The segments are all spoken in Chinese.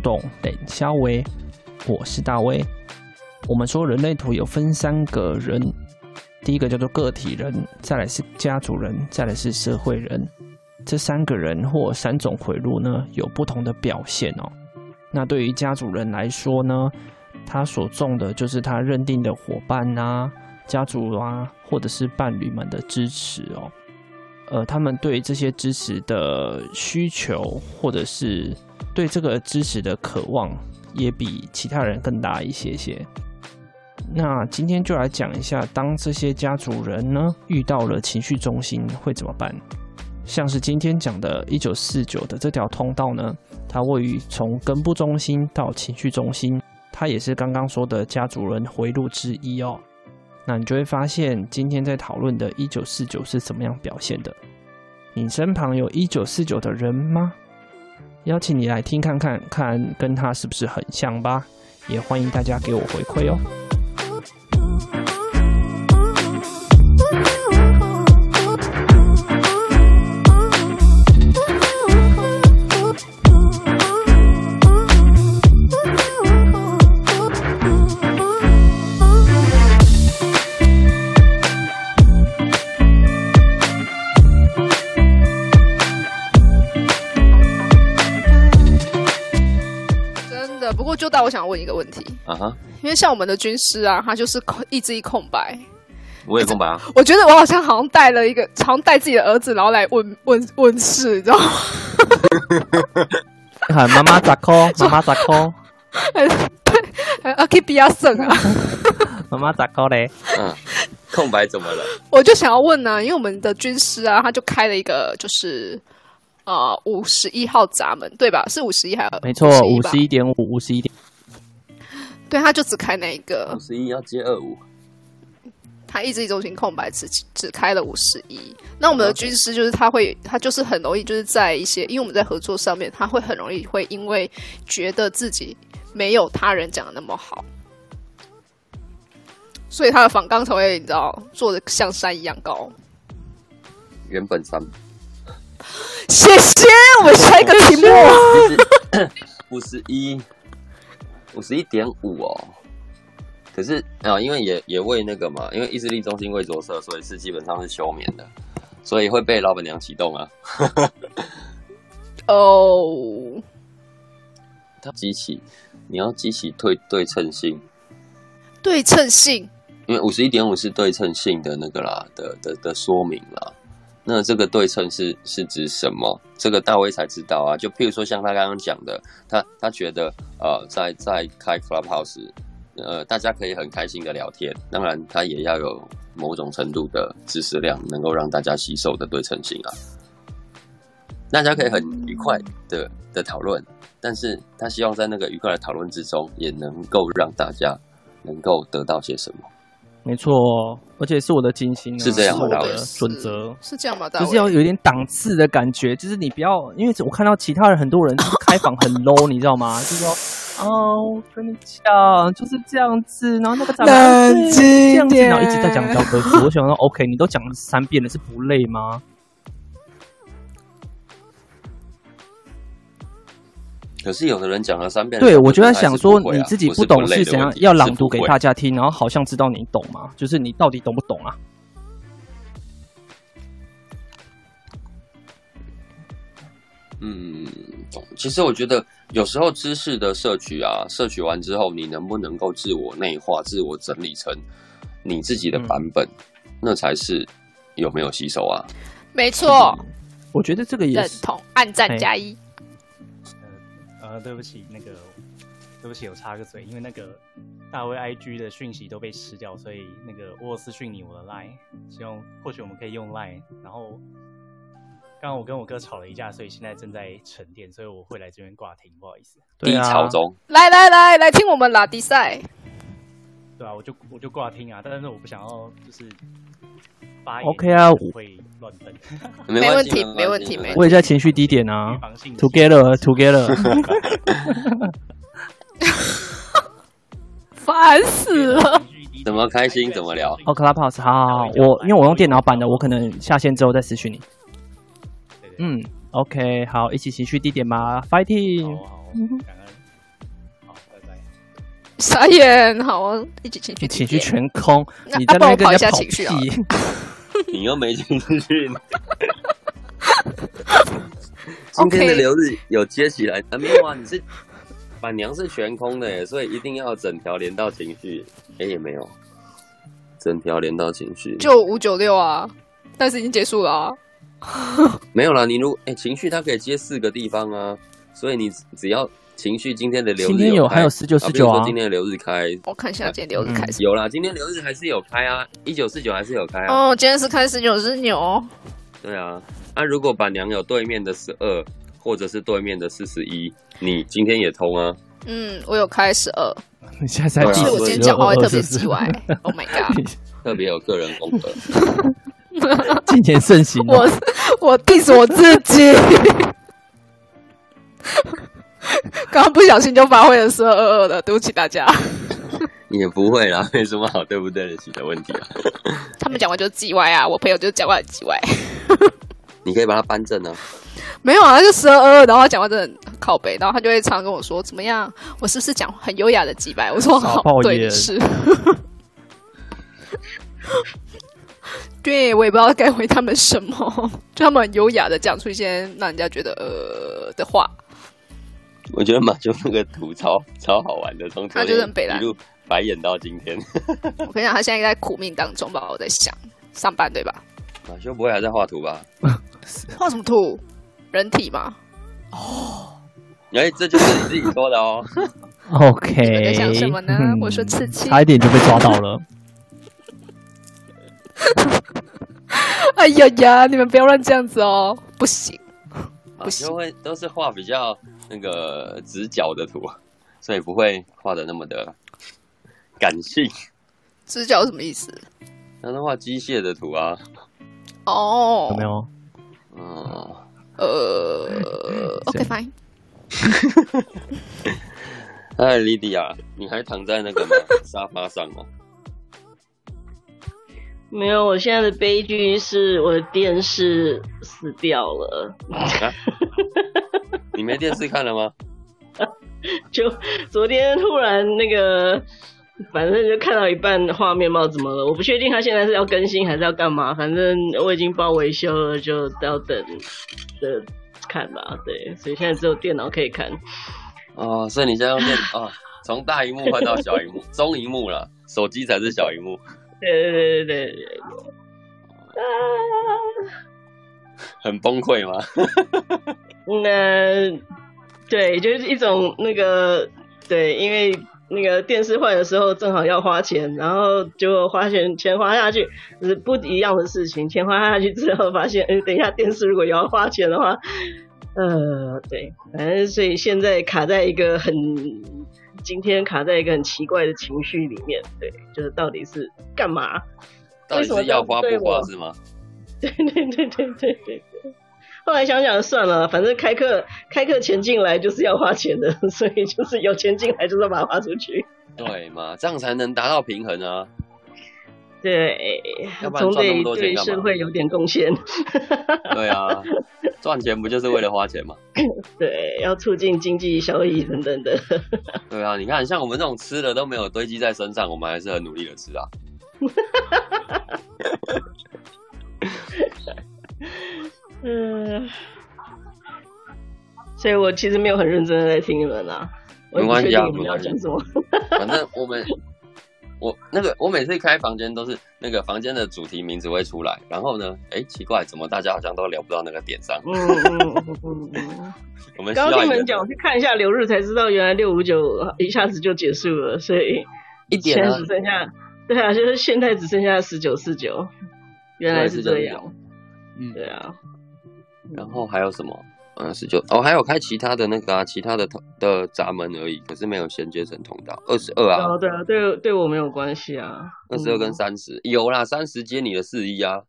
树洞冷肖威，我是大威。我们说人类图有分三个人，第一个叫做个体人，再来是家族人，再来是社会人。这三个人或三种回路呢，有不同的表现哦。那对于家族人来说呢，他所重的就是他认定的伙伴啊、家族啊，或者是伴侣们的支持哦。呃，他们对这些知识的需求，或者是对这个知识的渴望，也比其他人更大一些些。那今天就来讲一下，当这些家族人呢，遇到了情绪中心会怎么办？像是今天讲的1949的这条通道呢，它位于从根部中心到情绪中心，它也是刚刚说的家族人回路之一哦。那你就会发现，今天在讨论的一九四九是怎么样表现的？你身旁有一九四九的人吗？邀请你来听看看，看跟他是不是很像吧？也欢迎大家给我回馈哦。我想问一个问题啊哈，uh. 因为像我们的军师啊，他就是空意志一空白，我也空白啊。我觉得我好像好像带了一个，好像带自己的儿子，然后来问问问事，你知道吗？喊妈妈咋扣？妈妈咋扣？对，啊可以比较省啊。妈妈咋扣 嘞？嗯，空白怎么了？我就想要问呢、啊，因为我们的军师啊，他就开了一个就是。啊，五十一号闸门对吧？是五十一还有？没错，五十一点五，五十一点。对，他就只开那一个。五十一要接二五。他一直一中心空白，只只开了五十一。那我们的军师就是他会，他就是很容易就是在一些，因为我们在合作上面，他会很容易会因为觉得自己没有他人讲的那么好，所以他的仿钢才会你知道做的像山一样高。原本山。谢谢，我们下一个题目。五十一，五十一点五哦。可是啊，因为也也为那个嘛，因为意志力中心为着色，所以是基本上是休眠的，所以会被老板娘启动啊。哦。oh. 它激起，你要激起对对称性。对称性。因为五十一点五是对称性的那个啦的的的说明啦。那这个对称是是指什么？这个大卫才知道啊。就譬如说，像他刚刚讲的，他他觉得呃，在在开 Clubhouse，呃，大家可以很开心的聊天。当然，他也要有某种程度的知识量，能够让大家吸收的对称性啊。大家可以很愉快的的讨论，但是他希望在那个愉快的讨论之中，也能够让大家能够得到些什么。没错，而且是我的金星，是这样的准则，是这样吧？就是要有点档次的感觉，就是你不要，因为我看到其他人很多人就是开房很 low，你知道吗？就是说，哦，跟你讲就是这样子，然后那个长辈这样子，然后一直在讲教科书。我想说，OK，你都讲了三遍了，是不累吗？可是有的人讲了三遍，对，我就在想说，你自己不懂是怎样要朗读给大家听，然后好像知道你懂吗？就是你到底懂不懂啊？嗯，懂。其实我觉得有时候知识的摄取啊，摄取完之后，你能不能够自我内化、自我整理成你自己的版本，嗯、那才是有没有吸收啊？没错、嗯，我觉得这个也是。认同，按赞加一。呃，对不起，那个，对不起，我插个嘴，因为那个大威 IG 的讯息都被吃掉，所以那个沃斯讯你我的 Line，希望或许我们可以用 Line，然后刚刚我跟我哥吵了一架，所以现在正在沉淀，所以我会来这边挂听，不好意思。低潮中，来来来来听我们拉迪赛。对啊，我就我就挂听啊，但是我不想要就是发 OK 啊，会乱喷。没问题，没问题，没问题。我也在情绪低点啊，Together，Together。烦死了。怎么开心怎么聊。哦，Clubhouse，好好好，我因为我用电脑版的，我可能下线之后再私讯你。嗯，OK，好，一起情绪低点吧，Fighting。好，好，感恩。好，拜拜。傻眼，好啊，一起情绪。情绪全空，你在那边跟人家跑屁。你又没情绪。今天的流日有接起来啊？没有啊，你是板娘是悬空的耶，所以一定要整条连到情绪。哎，也没有，整条连到情绪。就五九六啊，但是已经结束了啊。没有啦，你如哎、欸、情绪它可以接四个地方啊，所以你只要情绪今天的流日有开，今天有还有十九四九啊，今天的流日开，我看一下今天流日开、嗯、有啦，今天流日还是有开啊，一九四九还是有开啊。哦，今天是开十九四九。对啊，那、啊、如果板娘有对面的十二，或者是对面的四十一，你今天也通啊？嗯，我有开十二。你现在在第我今天讲话会特别叽歪，Oh my god，特别有个人风格。今年盛行，我我 diss 我自己，刚刚不小心就发挥了十二二二的，对不起大家。也不会啦，没什么好对不对得起的问题啊。他们讲话就是叽歪啊，我朋友就是讲话很叽歪。你可以把他扳正啊。没有啊，他就十二二二，然后他讲话真的很靠北，然后他就会常常跟我说：“怎么样？我是不是讲很优雅的叽歪？”我说：“好，对，是。”对，我也不知道该回他们什么，就他们很优雅的讲出一些让人家觉得呃的话。我觉得马修那个图超超好玩的，从他就是很北烂，一路白眼到今天。我跟你讲，他现在在苦命当中吧？我在想上班对吧？马修不会还在画图吧？画什么图？人体吗？哦，哎，这就是你自己说的哦。OK，你在想什么呢？嗯、我说刺青，差一点就被抓到了。哎呀呀！你们不要乱这样子哦，不行，不行。因为都是画比较那个直角的图，所以不会画的那么的感性。直角是什么意思？那画机械的图啊。哦，有没有？嗯，呃，OK fine。哎，莉迪亚，你还躺在那个 沙发上吗？没有，我现在的悲剧是我的电视死掉了。啊、你没电视看了吗？就昨天突然那个，反正就看到一半画面，不知道怎么了。我不确定他现在是要更新还是要干嘛。反正我已经报维修了，就要等的看吧。对，所以现在只有电脑可以看。哦，所以你现在用电脑啊？从大荧幕换到小荧幕，中荧幕了，手机才是小荧幕。对对对对对对，啊，很崩溃吗？那对，就是一种那个对，因为那个电视坏的时候正好要花钱，然后就花钱钱花下去是不一样的事情。钱花下去之后发现，嗯，等一下电视如果也要花钱的话，呃，对，反正所以现在卡在一个很。今天卡在一个很奇怪的情绪里面，对，就是到底是干嘛？到底是要花不花是吗？对对对对对对对。后来想想算了，反正开课开课钱进来就是要花钱的，所以就是有钱进来就是要把它花出去。对嘛，这样才能达到平衡啊。对，总得对社会有点贡献。对啊，赚钱不就是为了花钱吗？对，要促进经济效益等等的。对啊，你看，像我们这种吃的都没有堆积在身上，我们还是很努力的吃啊。嗯，所以我其实没有很认真的在听你们啊。没关系啊，你们要讲什么？反正我们。我那个，我每次开房间都是那个房间的主题名字会出来，然后呢，哎，奇怪，怎么大家好像都聊不到那个点上？嗯嗯嗯嗯。我们刚听你们讲，我去看一下流日才知道，原来六五九一下子就结束了，所以一点只剩下，对啊，就是现在只剩下十九四九，原来是这样。嗯，对啊。然后还有什么？嗯，十九哦，还有开其他的那个啊，其他的的闸门而已，可是没有衔接成通道。二十二啊，哦，对啊，对，对我没有关系啊。二十二跟三十，嗯、有啦，三十接你的四一啊。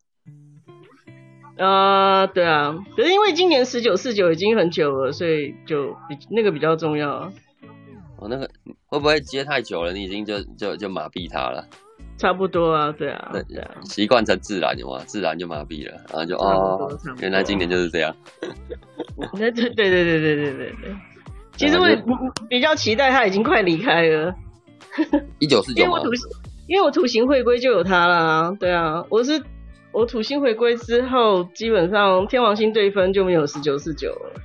啊、呃，对啊，可是因为今年十九四九已经很久了，所以就比那个比较重要啊。哦，那个会不会接太久了？你已经就就就麻痹他了？差不多啊，对啊，对啊，习惯成自然的嘛，自然就麻痹了，然后就哦，原来今年就是这样。那对对对对对对对对，其实我比较期待他已经快离开了。一九四九，因为我土因为我土星回归就有他啦，对啊，我是我土星回归之后，基本上天王星对分就没有十九四九了。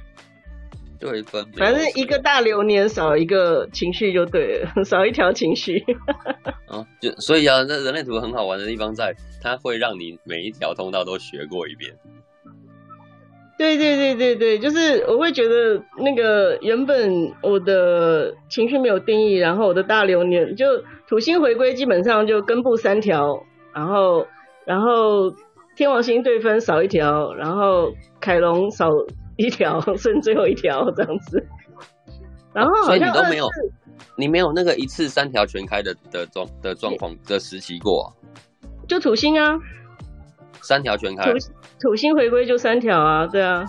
对分，反正一个大流年少一个情绪就对了，少一条情绪。啊，就所以啊，那人类图很好玩的地方在，它会让你每一条通道都学过一遍。对对对对对，就是我会觉得那个原本我的情绪没有定义，然后我的大流年就土星回归，基本上就根部三条，然后然后天王星对分少一条，然后凯龙少。一条剩最后一条这样子，然后所以你都没有，你没有那个一次三条全开的的状的状况的时期过，啊，就土星啊，三条全开，土土星回归就三条啊，对啊，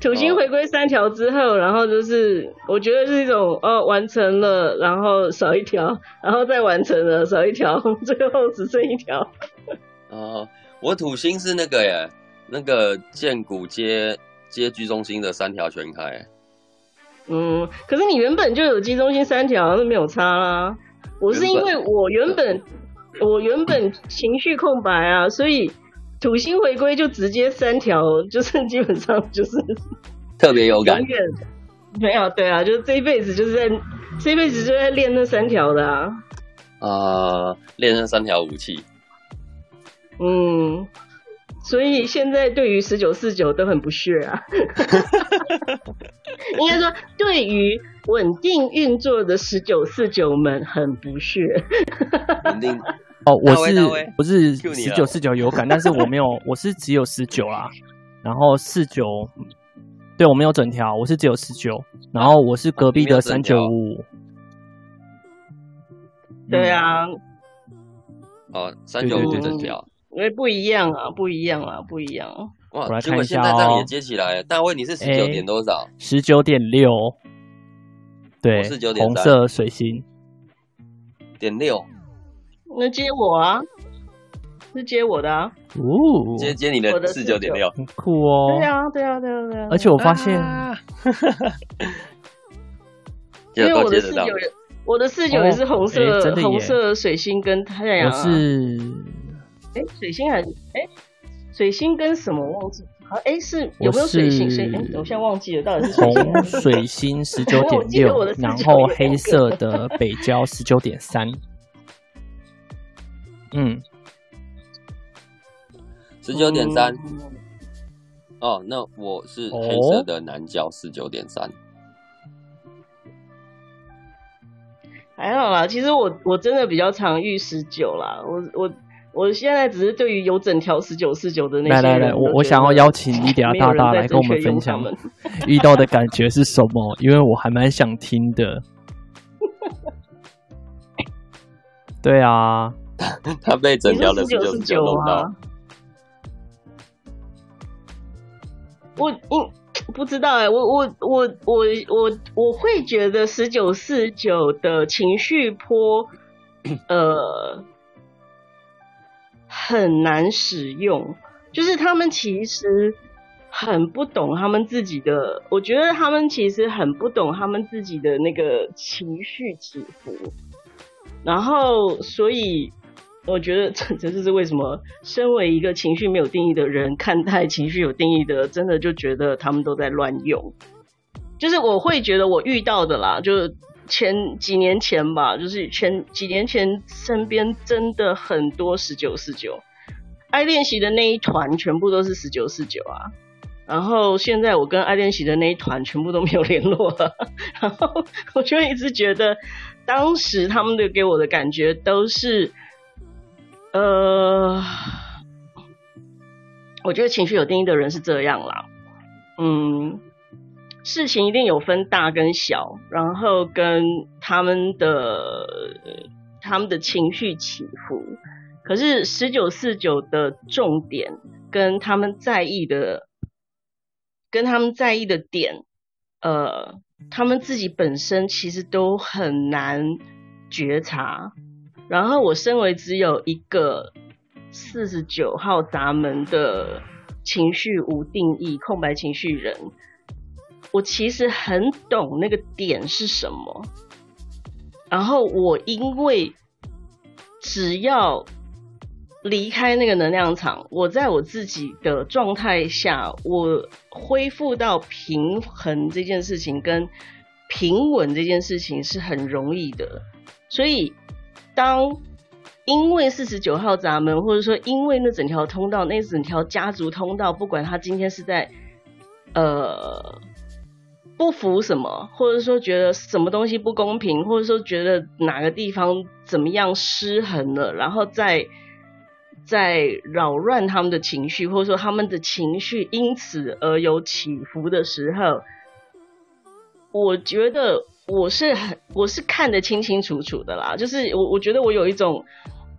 土星回归三条之后，哦，然后就是我觉得是一种哦完成了，然后少一条，然后再完成了少一条，最后只剩一条。哦，我土星是那个耶，那个建古街。接居中心的三条全开，嗯，可是你原本就有居中心三条，那没有差啦。我是因为我原本我原本情绪空白啊，所以土星回归就直接三条，就是基本上就是 特别有感。没有，对啊，就是这一辈子就是在这一辈子就在练那三条的啊。啊、呃，练那三条武器。嗯。所以现在对于十九四九都很不屑啊，应该说对于稳定运作的十九四九们很不屑。稳定哦，我是不是十九四九有感，但是我没有，我是只有十九啦。然后四九，对我没有整条，我是只有十九。然后我是隔壁的三九五。对啊。哦，三九五整条。因为不一样啊，不一样啊，不一样。哇，结果现在这样也接起来了。大卫，你是十九点多少？十九点六。对，是九点红色水星。点六。那接我啊？是接我的啊？哦，接接你的四九点六，很酷哦。对啊，对啊，对啊，对啊。而且我发现，因为我的四九，我的四九也是红色，红色水星跟太阳。我是。哎，水星还哎，水星跟什么忘记？好，哎，是有没有水星？水哎，我现在忘记了，到底是红水星十九 点六，然后黑色的北交十九点三。嗯，十九点三。哦，那我是黑色的南交十九点三。还好啦，其实我我真的比较常遇十九啦，我我。我现在只是对于有整条十九四九的那些，来来来，我我想要邀请伊迪亚大大来跟我们分享 遇到的感觉是什么，因为我还蛮想听的。对啊，他被整条的十九四九弄到。我嗯不知道哎、欸，我我我我我我会觉得十九四九的情绪波，呃。很难使用，就是他们其实很不懂他们自己的，我觉得他们其实很不懂他们自己的那个情绪起伏，然后所以我觉得这这就是为什么身为一个情绪没有定义的人，看待情绪有定义的，真的就觉得他们都在乱用，就是我会觉得我遇到的啦，就是。前几年前吧，就是前几年前，身边真的很多十九四九，爱练习的那一团全部都是十九四九啊。然后现在我跟爱练习的那一团全部都没有联络了。然后我就一直觉得，当时他们的给我的感觉都是，呃，我觉得情绪有定义的人是这样啦。嗯，事情一定有分大跟小，然后跟他们的他们的情绪起伏。可是十九四九的重点跟他们在意的，跟他们在意的点，呃，他们自己本身其实都很难觉察。然后我身为只有一个四十九号闸门的情绪无定义空白情绪人，我其实很懂那个点是什么。然后我因为只要离开那个能量场，我在我自己的状态下，我恢复到平衡这件事情跟平稳这件事情是很容易的，所以。当因为四十九号闸门，或者说因为那整条通道，那整条家族通道，不管他今天是在呃不服什么，或者说觉得什么东西不公平，或者说觉得哪个地方怎么样失衡了，然后再在扰乱他们的情绪，或者说他们的情绪因此而有起伏的时候，我觉得。我是很，我是看得清清楚楚的啦，就是我我觉得我有一种，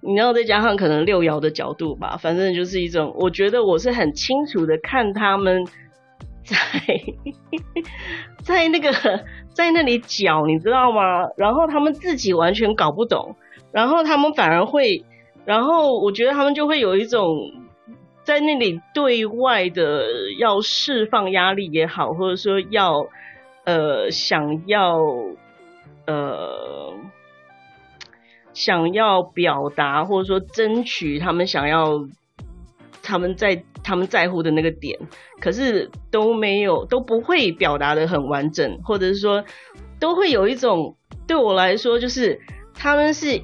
你要再加上可能六爻的角度吧，反正就是一种，我觉得我是很清楚的看他们在在那个在那里搅，你知道吗？然后他们自己完全搞不懂，然后他们反而会，然后我觉得他们就会有一种在那里对外的要释放压力也好，或者说要。呃，想要呃，想要表达或者说争取他们想要他们在他们在乎的那个点，可是都没有都不会表达的很完整，或者是说都会有一种对我来说，就是他们是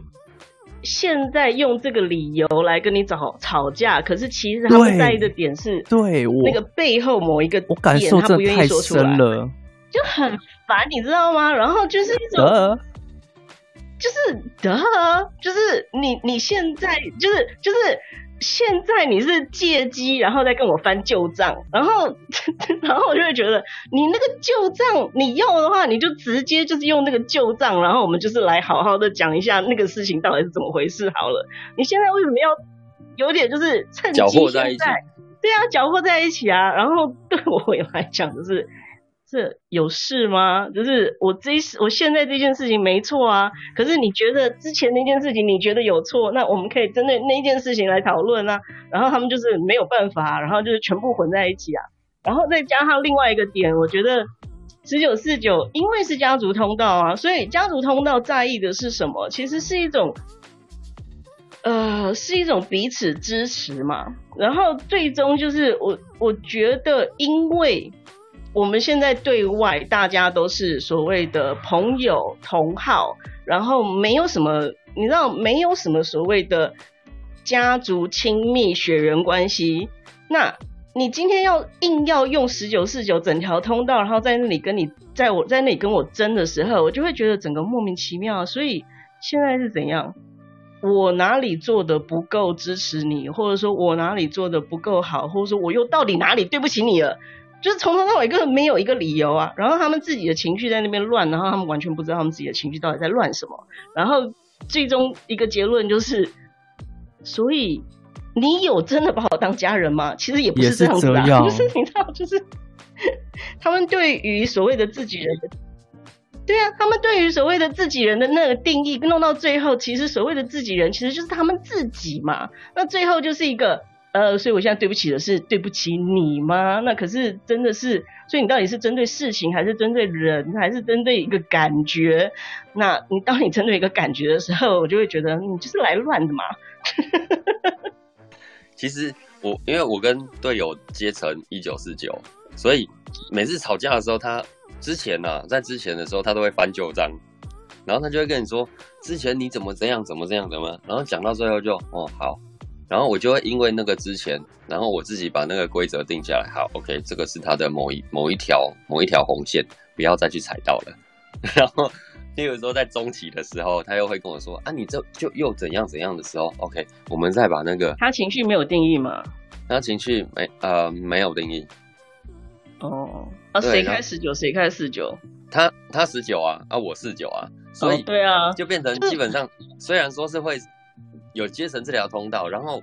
现在用这个理由来跟你吵吵架，可是其实他们在意的点是对我那个背后某一个点，我感受这太深了。就很烦，你知道吗？然后就是一种，就是得，就是你你现在就是就是现在你是借机，然后再跟我翻旧账，然后 然后我就会觉得你那个旧账你要的话，你就直接就是用那个旧账，然后我们就是来好好的讲一下那个事情到底是怎么回事好了。你现在为什么要有点就是趁机现在？对啊，搅和在一起啊。然后对我来讲就是。这有事吗？就是我这我现在这件事情没错啊，可是你觉得之前那件事情你觉得有错，那我们可以针对那件事情来讨论啊。然后他们就是没有办法，然后就是全部混在一起啊。然后再加上另外一个点，我觉得十九四九因为是家族通道啊，所以家族通道在意的是什么？其实是一种，呃，是一种彼此支持嘛。然后最终就是我我觉得因为。我们现在对外大家都是所谓的朋友同好，然后没有什么，你知道没有什么所谓的家族亲密血缘关系。那你今天要硬要用十九四九整条通道，然后在那里跟你在我在那里跟我争的时候，我就会觉得整个莫名其妙。所以现在是怎样？我哪里做的不够支持你，或者说我哪里做的不够好，或者说我又到底哪里对不起你了？就是从头到尾根本没有一个理由啊，然后他们自己的情绪在那边乱，然后他们完全不知道他们自己的情绪到底在乱什么，然后最终一个结论就是，所以你有真的把我当家人吗？其实也不是这样子啊，不是你知道，就是他们对于所谓的自己人的，对啊，他们对于所谓的自己人的那个定义，弄到最后，其实所谓的自己人其实就是他们自己嘛，那最后就是一个。呃，所以我现在对不起的是对不起你吗？那可是真的是，所以你到底是针对事情，还是针对人，还是针对一个感觉？那你当你针对一个感觉的时候，我就会觉得你就是来乱的嘛。其实我因为我跟队友结成一九四九，所以每次吵架的时候，他之前呢、啊，在之前的时候，他都会翻旧账，然后他就会跟你说，之前你怎么这样，怎么这样的嘛？然后讲到最后就哦好。然后我就会因为那个之前，然后我自己把那个规则定下来。好，OK，这个是他的某一某一条某一条红线，不要再去踩到了。然后，例如说在中期的时候，他又会跟我说：“啊，你这就又怎样怎样的时候，OK，我们再把那个……他情绪没有定义嘛？他情绪没呃没有定义。哦，啊，谁开十九，谁开四九？他他十九啊，啊，我四九啊，所以对啊，就变成基本上，虽然说是会有阶层这条通道，然后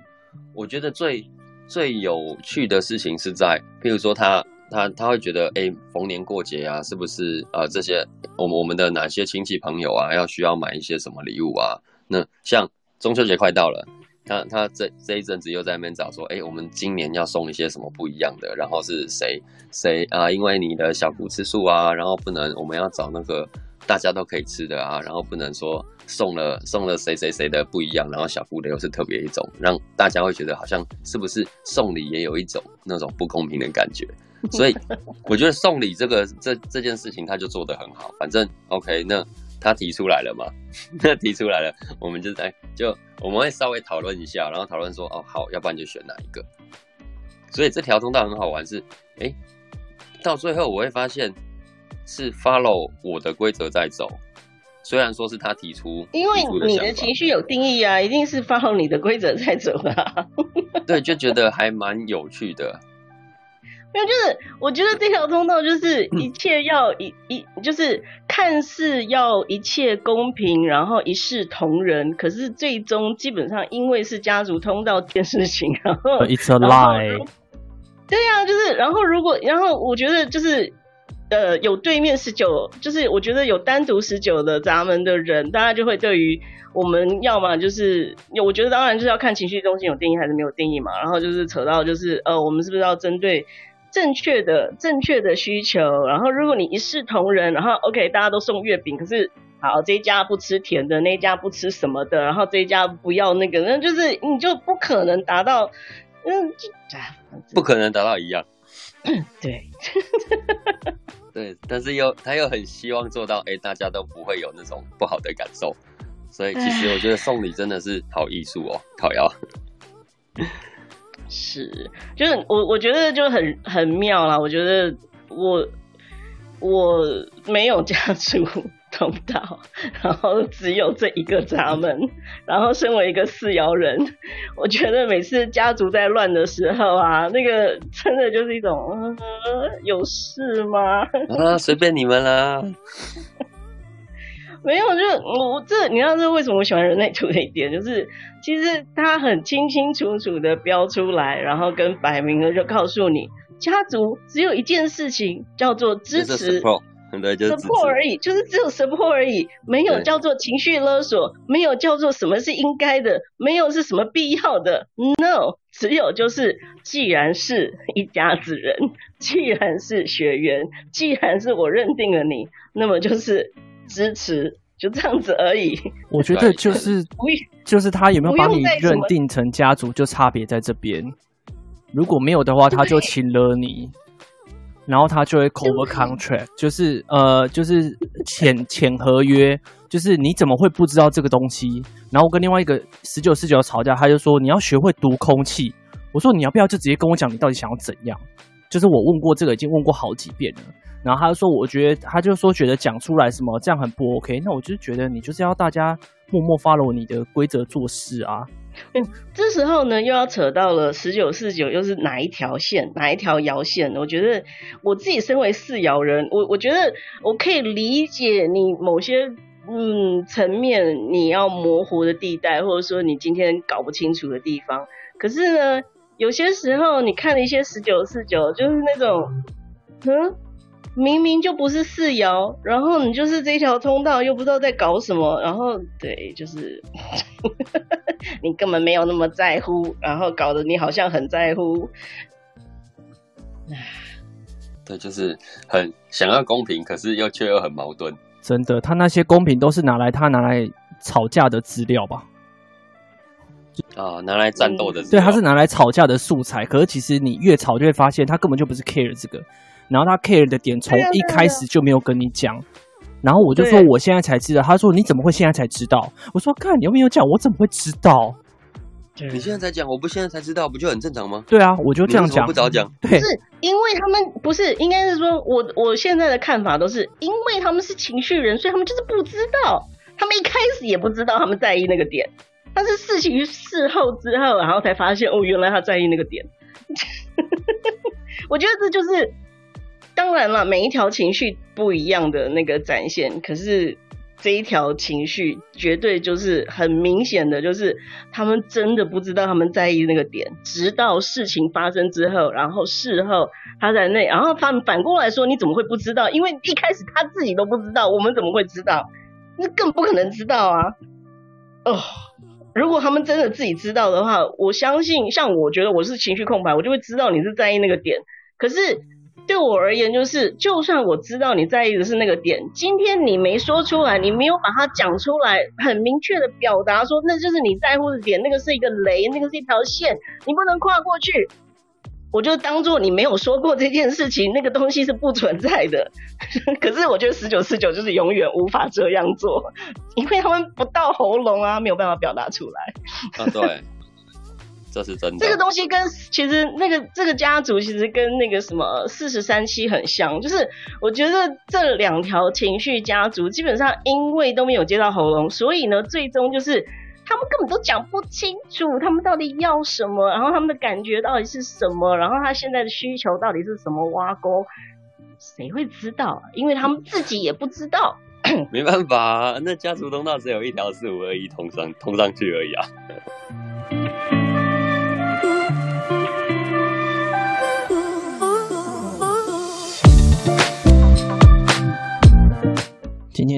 我觉得最最有趣的事情是在，譬如说他他他会觉得，哎、逢年过节啊，是不是呃这些我们我们的哪些亲戚朋友啊，要需要买一些什么礼物啊？那像中秋节快到了。他他这这一阵子又在那边找说，哎、我们今年要送一些什么不一样的？然后是谁谁啊？因为你的小姑吃素啊，然后不能，我们要找那个大家都可以吃的啊，然后不能说送了送了谁谁谁的不一样，然后小姑的又是特别一种，让大家会觉得好像是不是送礼也有一种那种不公平的感觉？所以我觉得送礼这个这这件事情他就做得很好，反正 OK 那。他提出来了嘛？那提出来了，我们就在就我们会稍微讨论一下，然后讨论说哦好，要不然就选哪一个。所以这条通道很好玩是，是、欸、哎，到最后我会发现是 follow 我的规则在走。虽然说是他提出，因为你的情绪有定义啊，一定是 follow 你的规则在走啊。对，就觉得还蛮有趣的。没有，就是我觉得这条通道就是一切要一一，就是看似要一切公平，然后一视同仁，可是最终基本上因为是家族通道这件事情，然后 It's a lie。对呀、啊，就是然后如果然后我觉得就是呃有对面十九，就是我觉得有单独十九的闸门的人，大家就会对于我们要么就是，我觉得当然就是要看情绪中心有定义还是没有定义嘛，然后就是扯到就是呃我们是不是要针对。正确的正确的需求，然后如果你一视同仁，然后 OK 大家都送月饼，可是好这一家不吃甜的，那一家不吃什么的，然后这一家不要那个，那就是你就不可能达到，嗯，不可能达到一样，对，对，但是又他又很希望做到，哎，大家都不会有那种不好的感受，所以其实我觉得送礼真的是好艺术哦，烤窑。是，就是我我觉得就很很妙啦。我觉得我我没有家族通道，然后只有这一个闸门，然后身为一个四爻人，我觉得每次家族在乱的时候啊，那个真的就是一种，呃、有事吗？啊，随便你们啦。没有，就我这你知道这为什么我喜欢人类图的一点，就是其实他很清清楚楚的标出来，然后跟摆明了就告诉你，家族只有一件事情叫做支持 support 而已，就是只有 support 而已，没有叫做情绪勒索，没有叫做什么是应该的，没有是什么必要的，no，只有就是既然是一家子人，既然是血缘，既然是我认定了你，那么就是。支持就这样子而已。我觉得就是 就是他有没有把你认定成家族，就差别在这边。如果没有的话，他就请了你，然后他就会 cover contract，就是呃，就是潜潜合约，就是你怎么会不知道这个东西？然后我跟另外一个十九四九吵架，他就说你要学会读空气。我说你要不要就直接跟我讲你到底想要怎样？就是我问过这个，已经问过好几遍了。然后他就说，我觉得他就说觉得讲出来什么这样很不 OK。那我就觉得你就是要大家默默 follow 你的规则做事啊。嗯，这时候呢又要扯到了十九四九，又是哪一条线，哪一条爻线？我觉得我自己身为四爻人，我我觉得我可以理解你某些嗯层面你要模糊的地带，或者说你今天搞不清楚的地方。可是呢，有些时候你看了一些十九四九，就是那种嗯。明明就不是四爻，然后你就是这条通道又不知道在搞什么，然后对，就是 你根本没有那么在乎，然后搞得你好像很在乎。对，就是很想要公平，可是又却又很矛盾。真的，他那些公平都是拿来他拿来吵架的资料吧？啊，拿来战斗的资料。对，他是拿来吵架的素材。可是其实你越吵就会发现，他根本就不是 care 这个。然后他 care 的点从一开始就没有跟你讲，然后我就说我现在才知道，他说你怎么会现在才知道？我说看你又没有讲，我怎么会知道？你现在才讲，我不现在才知道，不就很正常吗？对啊，我就这样讲，不早讲。对，是因为他们不是，应该是说我我现在的看法都是，因为他们是情绪人，所以他们就是不知道，他们一开始也不知道他们在意那个点，但是事情事后之后，然后才发现哦，原来他在意那个点。我觉得这就是。当然了，每一条情绪不一样的那个展现，可是。这一条情绪绝对就是很明显的，就是他们真的不知道他们在意那个点，直到事情发生之后，然后事后他在那，然后他们反过来说，你怎么会不知道？因为一开始他自己都不知道，我们怎么会知道？那更不可能知道啊！哦，如果他们真的自己知道的话，我相信，像我觉得我是情绪空白，我就会知道你是在意那个点，可是。对我而言，就是就算我知道你在意的是那个点，今天你没说出来，你没有把它讲出来，很明确的表达说那就是你在乎的点，那个是一个雷，那个是一条线，你不能跨过去。我就当做你没有说过这件事情，那个东西是不存在的。可是我觉得十九四九就是永远无法这样做，因为他们不到喉咙啊，没有办法表达出来。啊，对。这是真的。这个东西跟其实那个这个家族其实跟那个什么四十三期很像，就是我觉得这两条情绪家族基本上因为都没有接到喉咙，所以呢，最终就是他们根本都讲不清楚他们到底要什么，然后他们的感觉到底是什么，然后他现在的需求到底是什么，挖沟，谁会知道？因为他们自己也不知道。没办法，那家族通道只有一条四五二一通上通上去而已啊。